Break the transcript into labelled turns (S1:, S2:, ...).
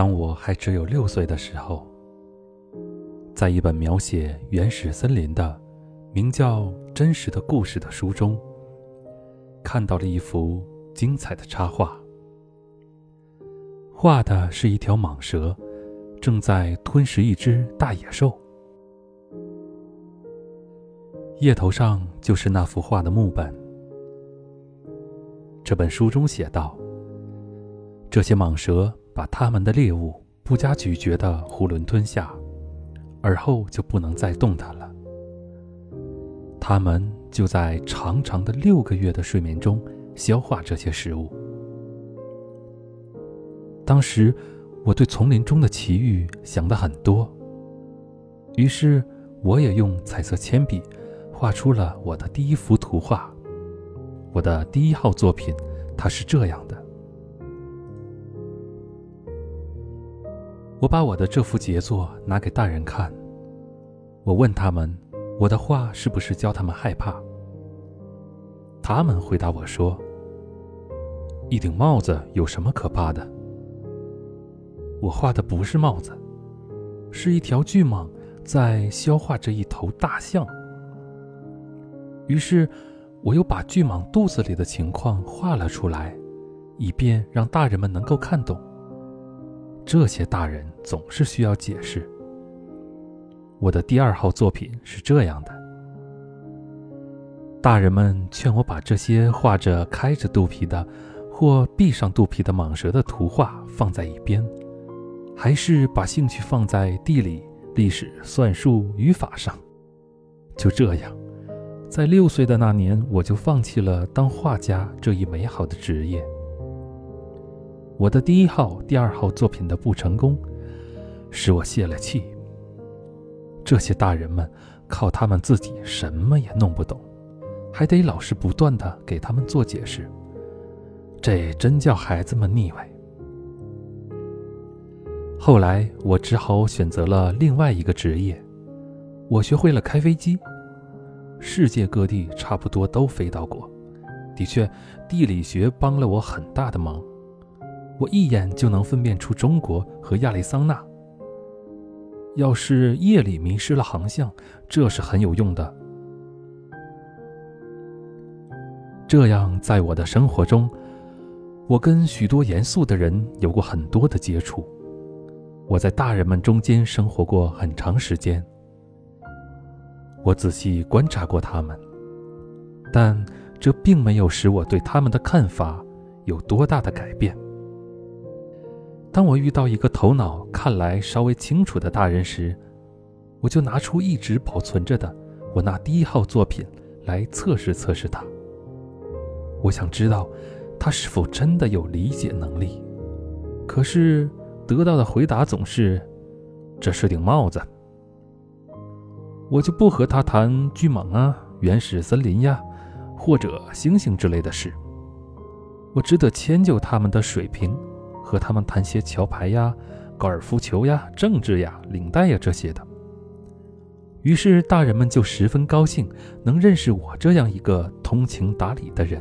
S1: 当我还只有六岁的时候，在一本描写原始森林的、名叫《真实的故事》的书中，看到了一幅精彩的插画。画的是一条蟒蛇，正在吞食一只大野兽。页头上就是那幅画的木本。这本书中写道：“这些蟒蛇把它们的猎物不加咀嚼的囫囵吞下，而后就不能再动弹了。他们就在长长的六个月的睡眠中消化这些食物。”当时，我对丛林中的奇遇想的很多。于是，我也用彩色铅笔画出了我的第一幅图画。我的第一号作品，它是这样的。我把我的这幅杰作拿给大人看，我问他们，我的画是不是教他们害怕？他们回答我说：“一顶帽子有什么可怕的？”我画的不是帽子，是一条巨蟒在消化着一头大象。于是，我又把巨蟒肚子里的情况画了出来，以便让大人们能够看懂。这些大人总是需要解释。我的第二号作品是这样的：大人们劝我把这些画着开着肚皮的或闭上肚皮的蟒蛇的图画放在一边。还是把兴趣放在地理、历史、算术、语法上。就这样，在六岁的那年，我就放弃了当画家这一美好的职业。我的第一号、第二号作品的不成功，使我泄了气。这些大人们靠他们自己什么也弄不懂，还得老师不断的给他们做解释，这真叫孩子们腻歪。后来，我只好选择了另外一个职业。我学会了开飞机，世界各地差不多都飞到过。的确，地理学帮了我很大的忙。我一眼就能分辨出中国和亚利桑那。要是夜里迷失了航向，这是很有用的。这样，在我的生活中，我跟许多严肃的人有过很多的接触。我在大人们中间生活过很长时间，我仔细观察过他们，但这并没有使我对他们的看法有多大的改变。当我遇到一个头脑看来稍微清楚的大人时，我就拿出一直保存着的我那第一号作品来测试测试他。我想知道他是否真的有理解能力。可是。得到的回答总是：“这是顶帽子。”我就不和他谈巨蟒啊、原始森林呀，或者星星之类的事。我只得迁就他们的水平，和他们谈些桥牌呀、高尔夫球呀、政治呀、领带呀这些的。于是大人们就十分高兴，能认识我这样一个通情达理的人。